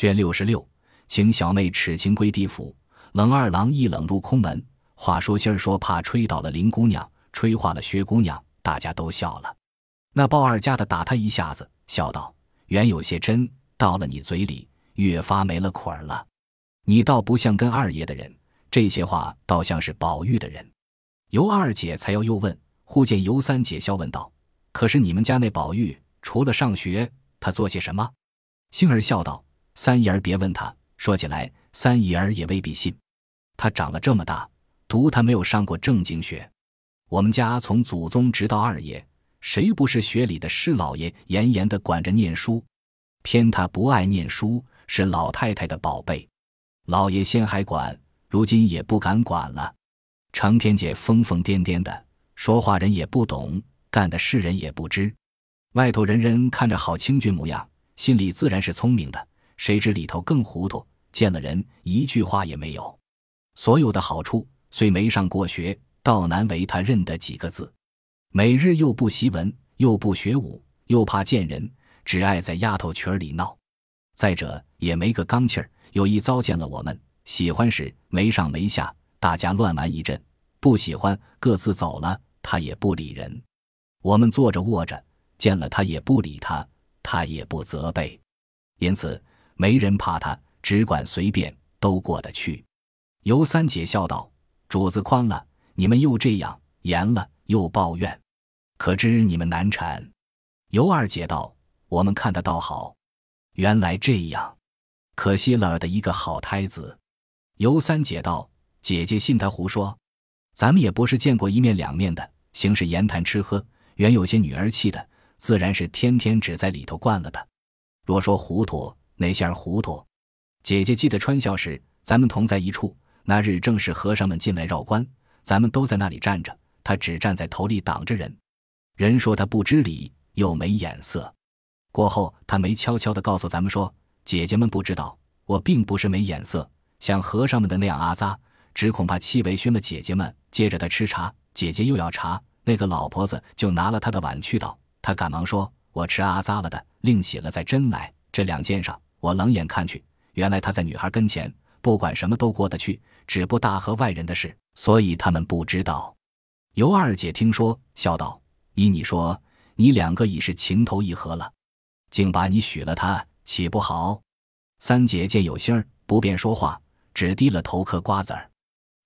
卷六十六，请小妹耻情归地府。冷二郎一冷入空门。话说心儿说怕吹倒了林姑娘，吹化了薛姑娘，大家都笑了。那鲍二家的打他一下子，笑道：“原有些真，到了你嘴里，越发没了捆儿了。你倒不像跟二爷的人，这些话倒像是宝玉的人。”尤二姐才要又问，忽见尤三姐笑问道：“可是你们家那宝玉，除了上学，他做些什么？”星儿笑道：“三姨儿别问他，说起来，三姨儿也未必信。他长了这么大，独他没有上过正经学。我们家从祖宗直到二爷。”谁不是学里的师老爷严严的管着念书？偏他不爱念书，是老太太的宝贝。老爷先还管，如今也不敢管了。成天姐疯疯癫癫的，说话人也不懂，干的事人也不知。外头人人看着好清俊模样，心里自然是聪明的，谁知里头更糊涂。见了人一句话也没有。所有的好处虽没上过学，倒难为他认得几个字。每日又不习文，又不学武，又怕见人，只爱在丫头群里闹。再者也没个刚气儿，有意糟践了我们。喜欢时没上没下，大家乱玩一阵；不喜欢各自走了，他也不理人。我们坐着卧着，见了他也不理他，他也不责备，因此没人怕他，只管随便，都过得去。尤三姐笑道：“主子宽了，你们又这样严了。”又抱怨，可知你们难产。尤二姐道：“我们看得倒好，原来这样，可惜了的一个好胎子。”尤三姐道：“姐姐信他胡说，咱们也不是见过一面两面的，行事言谈吃喝，原有些女儿气的，自然是天天只在里头惯了的。若说糊涂，哪些儿糊涂？姐姐记得穿孝时，咱们同在一处，那日正是和尚们进来绕关，咱们都在那里站着。”他只站在头里挡着人，人说他不知礼又没眼色。过后他没悄悄地告诉咱们说：“姐姐们不知道，我并不是没眼色，像和尚们的那样阿扎，只恐怕气味熏了姐姐们。”接着他吃茶，姐姐又要茶，那个老婆子就拿了他的碗去倒。他赶忙说：“我吃阿扎了的，另洗了再斟来。”这两件上，我冷眼看去，原来他在女孩跟前，不管什么都过得去，只不大和外人的事，所以他们不知道。尤二姐听说，笑道：“依你说，你两个已是情投意合了，竟把你许了他，岂不好？”三姐见有心儿，不便说话，只低了头嗑瓜子儿。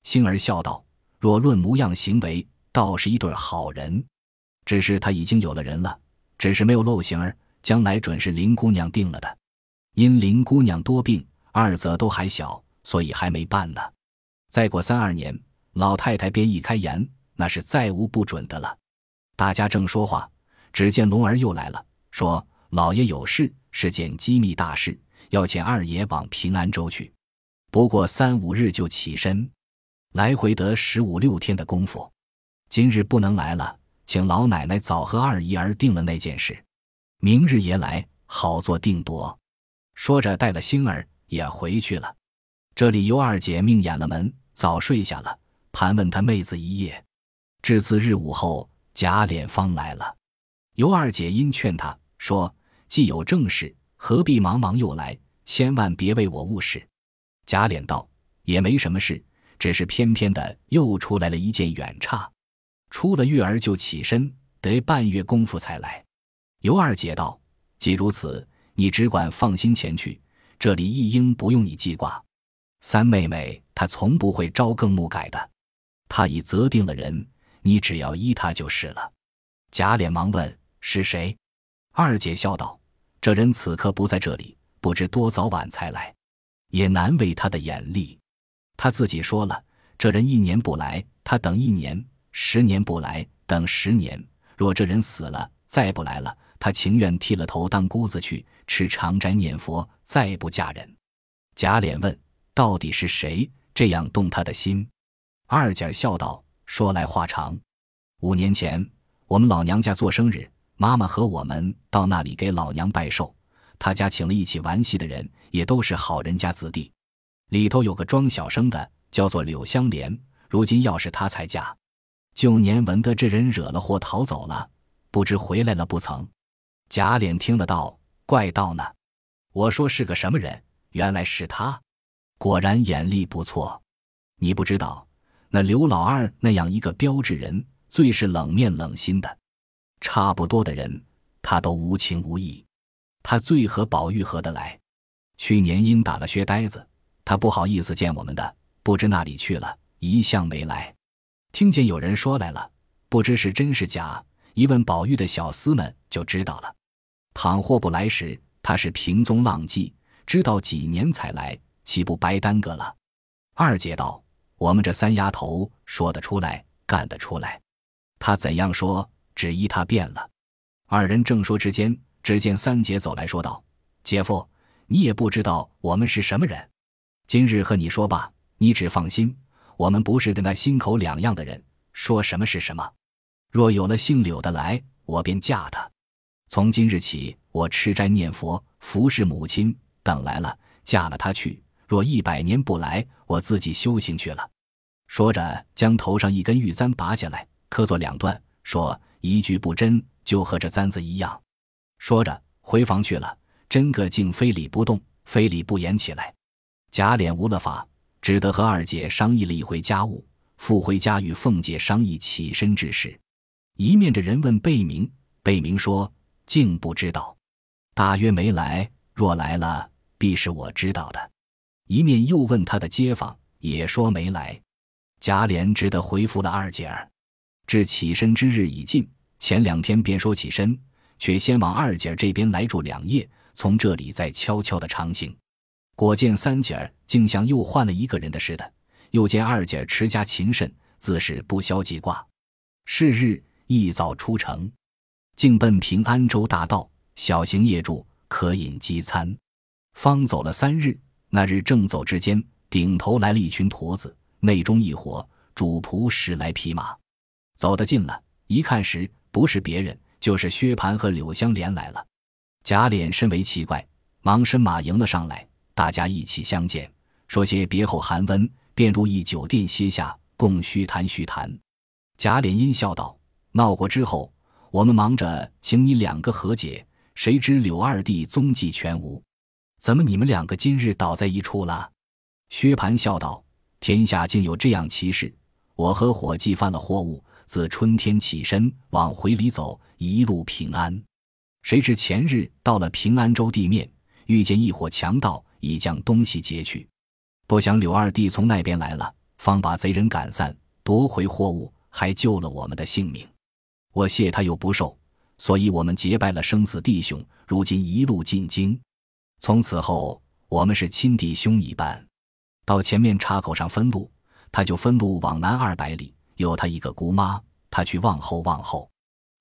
星儿笑道：“若论模样行为，倒是一对好人。只是他已经有了人了，只是没有露形儿，将来准是林姑娘定了的。因林姑娘多病，二则都还小，所以还没办呢。再过三二年，老太太便一开言。”那是再无不准的了。大家正说话，只见龙儿又来了，说：“老爷有事，是件机密大事，要请二爷往平安州去。不过三五日就起身，来回得十五六天的功夫。今日不能来了，请老奶奶早和二姨儿定了那件事，明日爷来，好做定夺。”说着，带了星儿也回去了。这里尤二姐命掩了门，早睡下了，盘问他妹子一夜。至次日午后，贾琏方来了。尤二姐因劝他说：“既有正事，何必忙忙又来？千万别为我误事。”贾琏道：“也没什么事，只是偏偏的又出来了一件远差。出了月儿就起身，得半月功夫才来。”尤二姐道：“既如此，你只管放心前去，这里一应不用你记挂。三妹妹她从不会朝更暮改的，她已择定了人。”你只要依她就是了。贾琏忙问：“是谁？”二姐笑道：“这人此刻不在这里，不知多早晚才来，也难为他的眼力。他自己说了，这人一年不来，他等一年；十年不来，等十年。若这人死了，再不来了，他情愿剃了头当姑子去，吃长斋念佛，再不嫁人。”贾琏问：“到底是谁这样动他的心？”二姐笑道。说来话长，五年前我们老娘家做生日，妈妈和我们到那里给老娘拜寿。他家请了一起玩戏的人，也都是好人家子弟。里头有个装小生的，叫做柳香莲。如今要是他才嫁，旧年闻得这人惹了祸逃走了，不知回来了不曾。贾琏听得到，怪道呢。我说是个什么人？原来是他，果然眼力不错。你不知道，那刘老二那样一个标致人，最是冷面冷心的。差不多的人，他都无情无义。他最和宝玉合得来。去年因打了薛呆子，他不好意思见我们的，不知哪里去了，一向没来。听见有人说来了，不知是真是假，一问宝玉的小厮们就知道了。倘或不来时，他是平宗浪迹，知道几年才来，岂不白耽搁了？二姐道：“我们这三丫头说得出来，干得出来。他怎样说，只依他变了。”二人正说之间，只见三姐走来说道：“姐夫，你也不知道我们是什么人。今日和你说吧，你只放心，我们不是跟那心口两样的人，说什么是什么。若有了姓柳的来，我便嫁他。”从今日起，我吃斋念佛，服侍母亲。等来了，嫁了他去。若一百年不来，我自己修行去了。说着，将头上一根玉簪拔下来，磕作两段，说一句不真，就和这簪子一样。说着，回房去了。真个竟非礼不动，非礼不言起来。贾琏无了法，只得和二姐商议了一回家务，复回家与凤姐商议起身之事。一面着人问贝明，贝明说。竟不知道，大约没来。若来了，必是我知道的。一面又问他的街坊，也说没来。贾琏只得回复了二姐儿。至起身之日已近，前两天便说起身，却先往二姐儿这边来住两夜，从这里再悄悄的长行。果见三姐儿竟像又换了一个人的似的，又见二姐儿持家勤慎，自是不消记挂。是日一早出城。竟奔平安州大道，小行夜住，可饮饥餐。方走了三日，那日正走之间，顶头来了一群驼子，内中一伙主仆十来匹马。走得近了，一看时，不是别人，就是薛蟠和柳香莲来了。贾琏身为奇怪，忙伸马迎了上来，大家一起相见，说些别后寒温，便入一酒店歇下，共叙谈叙谈。贾琏阴笑道：“闹过之后。”我们忙着请你两个和解，谁知柳二弟踪迹全无，怎么你们两个今日倒在一处了？薛蟠笑道：“天下竟有这样奇事！我和伙计犯了货物，自春天起身往回里走，一路平安。谁知前日到了平安州地面，遇见一伙强盗，已将东西劫去。不想柳二弟从那边来了，方把贼人赶散，夺回货物，还救了我们的性命。”我谢他又不受，所以我们结拜了生死弟兄。如今一路进京，从此后我们是亲弟兄一般。到前面岔口上分路，他就分路往南二百里，有他一个姑妈，他去望后望后。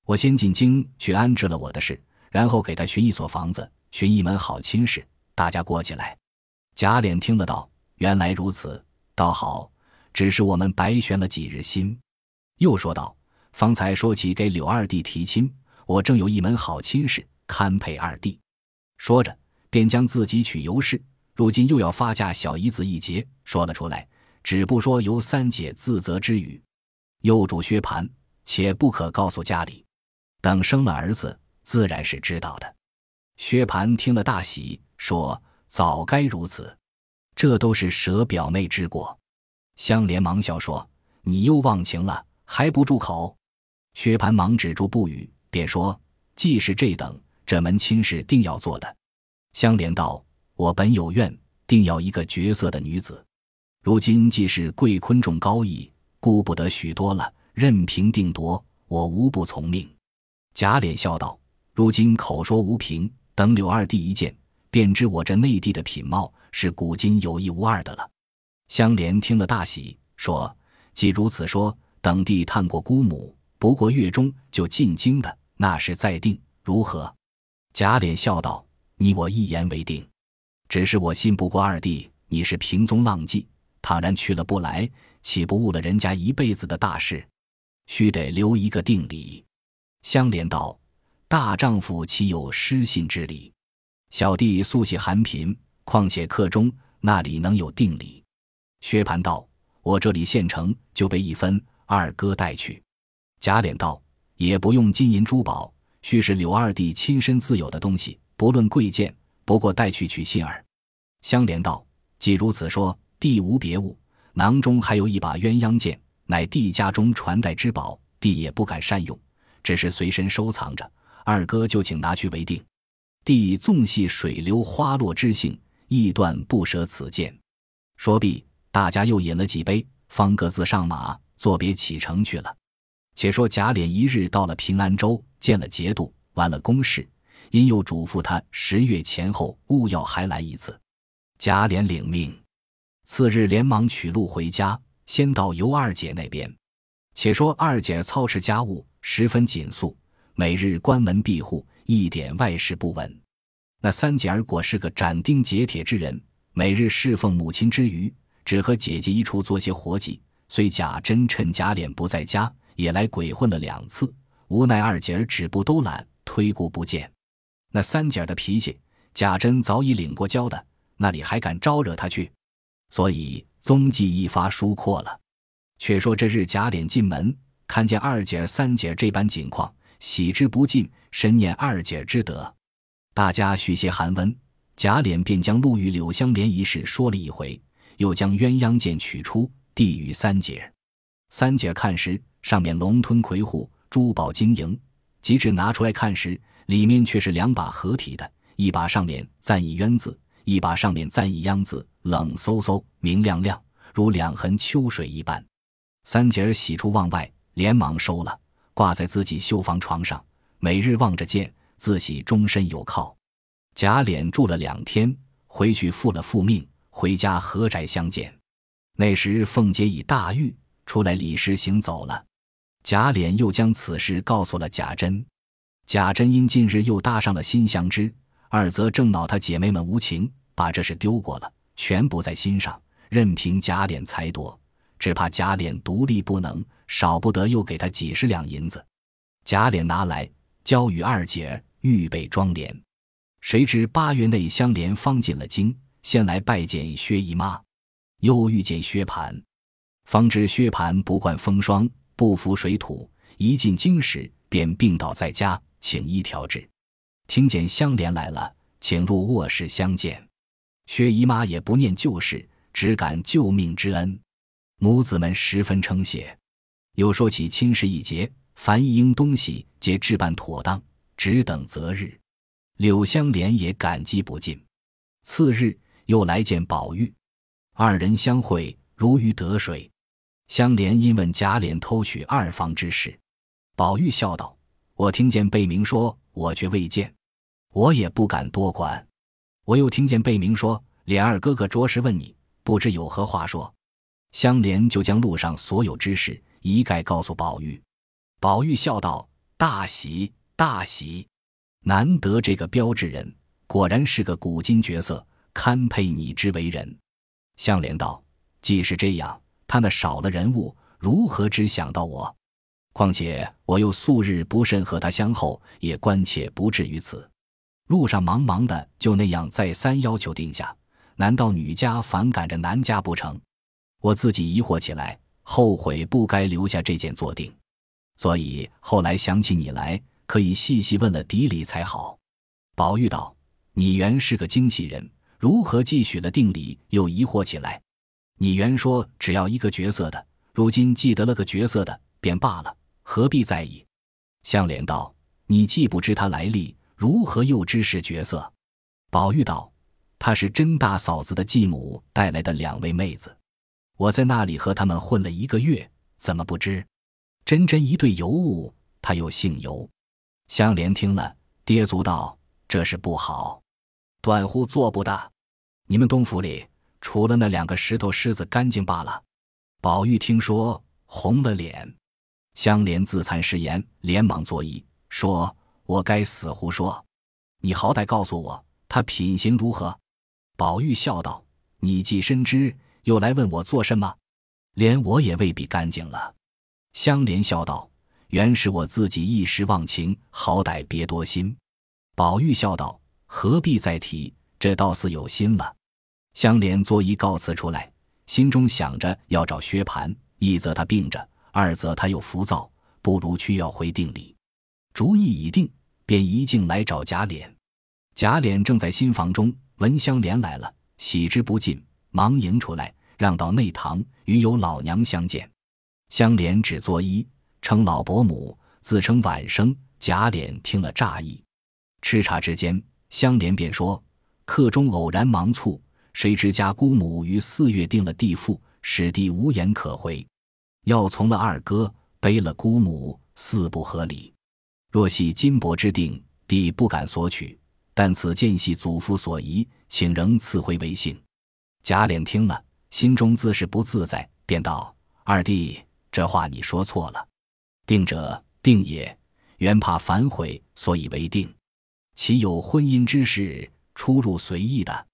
我先进京去安置了我的事，然后给他寻一所房子，寻一门好亲事，大家过起来。贾琏听得到，原来如此，倒好，只是我们白悬了几日心。又说道。方才说起给柳二弟提亲，我正有一门好亲事，堪配二弟。说着，便将自己娶尤氏，如今又要发嫁小姨子一节，说了出来，只不说由三姐自责之语。又嘱薛蟠，且不可告诉家里，等生了儿子，自然是知道的。薛蟠听了大喜，说：“早该如此，这都是舍表妹之过。”香莲忙笑说：“你又忘情了，还不住口？”薛蟠忙止住不语，便说：“既是这等，这门亲事定要做的。”香莲道：“我本有愿，定要一个绝色的女子。如今既是贵坤重高义，顾不得许多了，任凭定夺，我无不从命。”贾琏笑道：“如今口说无凭，等柳二弟一见，便知我这内地的品貌是古今有一无二的了。”香莲听了大喜，说：“既如此说，等弟探过姑母。”不过月中就进京的，那是再定如何？贾琏笑道：“你我一言为定。只是我信不过二弟，你是平踪浪迹，倘然去了不来，岂不误了人家一辈子的大事？须得留一个定礼。”香莲道：“大丈夫岂有失信之理？小弟素系寒贫，况且客中那里能有定礼？”薛蟠道：“我这里现成就备一分，二哥带去。”贾琏道：“也不用金银珠宝，须是柳二弟亲身自有的东西，不论贵贱，不过带去取信儿。”香莲道：“既如此说，弟无别物，囊中还有一把鸳鸯剑，乃弟家中传代之宝，弟也不敢善用，只是随身收藏着。二哥就请拿去为定。弟纵系水流花落之性，亦断不舍此剑。”说毕，大家又饮了几杯，方各自上马，作别启程去了。且说贾琏一日到了平安州，见了节度，完了公事，因又嘱咐他十月前后勿要还来一次。贾琏领命，次日连忙取路回家，先到尤二姐那边。且说二姐操持家务十分紧肃，每日关门闭户，一点外事不闻。那三姐儿果是个斩钉截铁之人，每日侍奉母亲之余，只和姐姐一处做些活计。虽贾珍趁贾琏不在家。也来鬼混了两次，无奈二姐儿止步都懒，推顾不见。那三姐儿的脾气，贾珍早已领过教的，那里还敢招惹他去？所以踪迹一发疏阔了。却说这日贾琏进门，看见二姐儿、三姐儿这般景况，喜之不尽，深念二姐儿之德。大家续些寒温，贾琏便将陆玉、柳香莲一事说了一回，又将鸳鸯剑取出，递与三姐儿。三姐儿看时。上面龙吞魁虎，珠宝晶莹。及至拿出来看时，里面却是两把合体的，一把上面赞一鸳字，一把上面赞一鸯字，冷飕飕，明亮亮，如两痕秋水一般。三姐儿喜出望外，连忙收了，挂在自己绣房床上，每日望着见，自喜终身有靠。贾琏住了两天，回去复了复命，回家合宅相见。那时凤姐已大愈，出来理事行走了。贾琏又将此事告诉了贾珍，贾珍因近日又搭上了新相知，二则正恼他姐妹们无情，把这事丢过了，全不在心上，任凭贾琏裁夺，只怕贾琏独立不能，少不得又给他几十两银子。贾琏拿来交与二姐预备装殓。谁知八月内相连方进了京，先来拜见薛姨妈，又遇见薛蟠，方知薛蟠不惯风霜。不服水土，一进京时便病倒在家，请医调治。听见香莲来了，请入卧室相见。薛姨妈也不念旧事，只感救命之恩，母子们十分称谢。又说起亲事一节，凡一应东西皆置办妥当，只等择日。柳香莲也感激不尽。次日又来见宝玉，二人相会如鱼得水。香莲因问贾琏偷取二房之事，宝玉笑道：“我听见贝明说，我却未见，我也不敢多管。我又听见贝明说，琏二哥哥着实问你，不知有何话说。”香莲就将路上所有之事一概告诉宝玉。宝玉笑道：“大喜大喜，难得这个标致人，果然是个古今绝色，堪配你之为人。”香莲道：“既是这样。”他那少了人物，如何只想到我？况且我又素日不甚和他相厚，也关切不至于此。路上忙忙的，就那样再三要求定下，难道女家反感着男家不成？我自己疑惑起来，后悔不该留下这件做定。所以后来想起你来，可以细细问了底里才好。宝玉道：“你原是个精细人，如何既许了定礼，又疑惑起来？”你原说只要一个角色的，如今既得了个角色的，便罢了，何必在意？香莲道：“你既不知他来历，如何又知是角色？”宝玉道：“他是甄大嫂子的继母带来的两位妹子，我在那里和他们混了一个月，怎么不知？真真一对尤物，他又姓尤。”香莲听了，跌足道：“这是不好，短乎做不得。你们东府里。”除了那两个石头狮子干净罢了。宝玉听说，红了脸。香莲自惭失言，连忙作揖说：“我该死胡说！你好歹告诉我，他品行如何？”宝玉笑道：“你既深知，又来问我做什么？连我也未必干净了。”香莲笑道：“原是我自己一时忘情，好歹别多心。”宝玉笑道：“何必再提？这倒似有心了。”香莲作揖告辞出来，心中想着要找薛蟠，一则他病着，二则他又浮躁，不如去要回定礼。主意已定，便一径来找贾琏。贾琏正在新房中，闻香莲来了，喜之不尽，忙迎出来，让到内堂与有老娘相见。香莲只作揖，称老伯母，自称晚生。贾琏听了诧异。吃茶之间，香莲便说：“客中偶然忙促，谁知家姑母于四月定了地父，使弟无言可回。要从了二哥，背了姑母，似不合理。若系金帛之定，弟不敢索取。但此见系祖父所遗，请仍赐回为幸。”贾琏听了，心中自是不自在，便道：“二弟。”这话你说错了，定者定也，原怕反悔，所以为定。岂有婚姻之事出入随意的？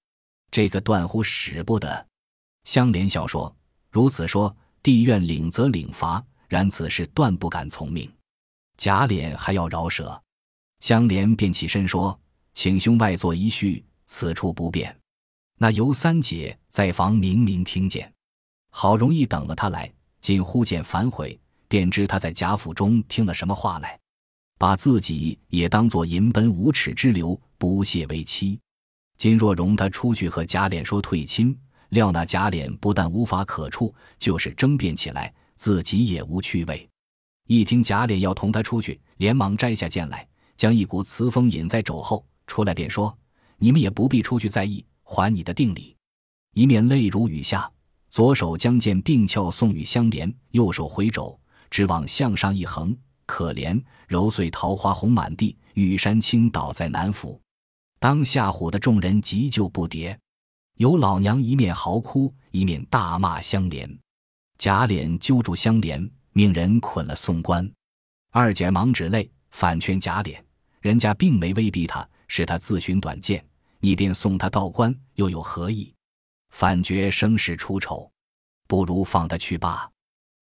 这个断乎使不得。香莲笑说：“如此说，帝愿领则领罚，然此事断不敢从命。”贾琏还要饶舌，香莲便起身说：“请兄外坐一叙，此处不便。”那尤三姐在房明明听见，好容易等了他来。今忽见反悔，便知他在贾府中听了什么话来，把自己也当作淫奔无耻之流，不屑为妻。金若容他出去和贾琏说退亲，料那贾琏不但无法可处，就是争辩起来，自己也无趣味。一听贾琏要同他出去，连忙摘下剑来，将一股雌风引在肘后，出来便说：“你们也不必出去在意，还你的定礼。”一面泪如雨下。左手将剑并鞘送与香莲，右手回肘，只往向上一横，可怜揉碎桃花红满地，玉山倾倒在南府。当下唬的众人急救不迭，有老娘一面嚎哭，一面大骂香莲。贾琏揪住香莲，命人捆了送官。二姐忙止泪，反劝贾琏：人家并没威逼他，是他自寻短见，你便送他到官，又有何意？反觉生事出丑，不如放他去罢。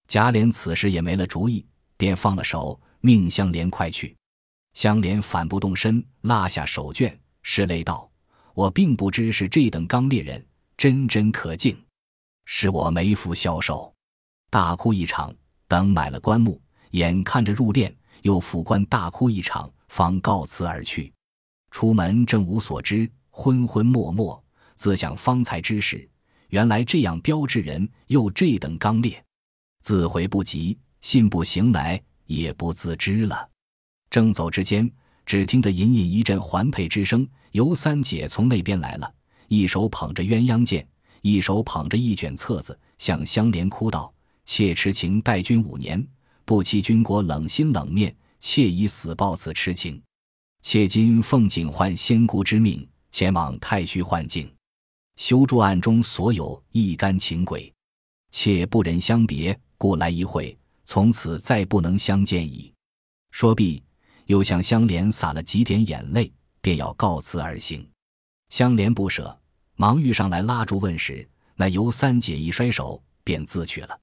贾琏此时也没了主意，便放了手，命香莲快去。香莲反不动身，拉下手绢，石磊道：“我并不知是这等刚烈人，真真可敬，是我没福消受。”大哭一场，等买了棺木，眼看着入殓，又抚棺大哭一场，方告辞而去。出门正无所知，昏昏默默。自想方才之事，原来这样标致人，又这等刚烈，自悔不及，信步行来，也不自知了。正走之间，只听得隐隐一阵环佩之声，尤三姐从那边来了，一手捧着鸳鸯剑，一手捧着一卷册子，向香莲哭道：“妾痴情待君五年，不期君国冷心冷面，妾以死报此痴情。妾今奉景换仙姑之命，前往太虚幻境。”修筑案中所有一干情鬼，妾不忍相别，故来一会，从此再不能相见矣。说毕，又向香莲洒了几点眼泪，便要告辞而行。香莲不舍，忙欲上来拉住问时，那尤三姐一摔手，便自去了。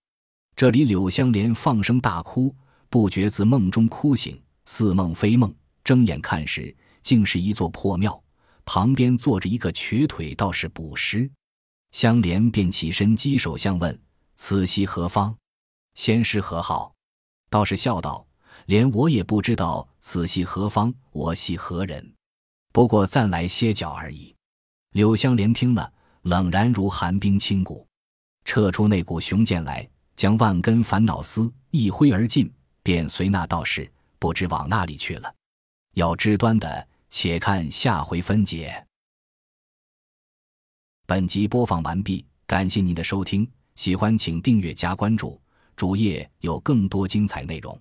这里柳香莲放声大哭，不觉自梦中哭醒，似梦非梦，睁眼看时，竟是一座破庙。旁边坐着一个瘸腿道士卜师，香莲便起身稽首相问：“此系何方？仙师何好？”道士笑道：“连我也不知道此系何方，我系何人？不过暂来歇脚而已。”柳香莲听了，冷然如寒冰侵骨，撤出那股雄剑来，将万根烦恼丝一挥而尽，便随那道士不知往那里去了。要知端的。且看下回分解。本集播放完毕，感谢您的收听，喜欢请订阅加关注，主页有更多精彩内容。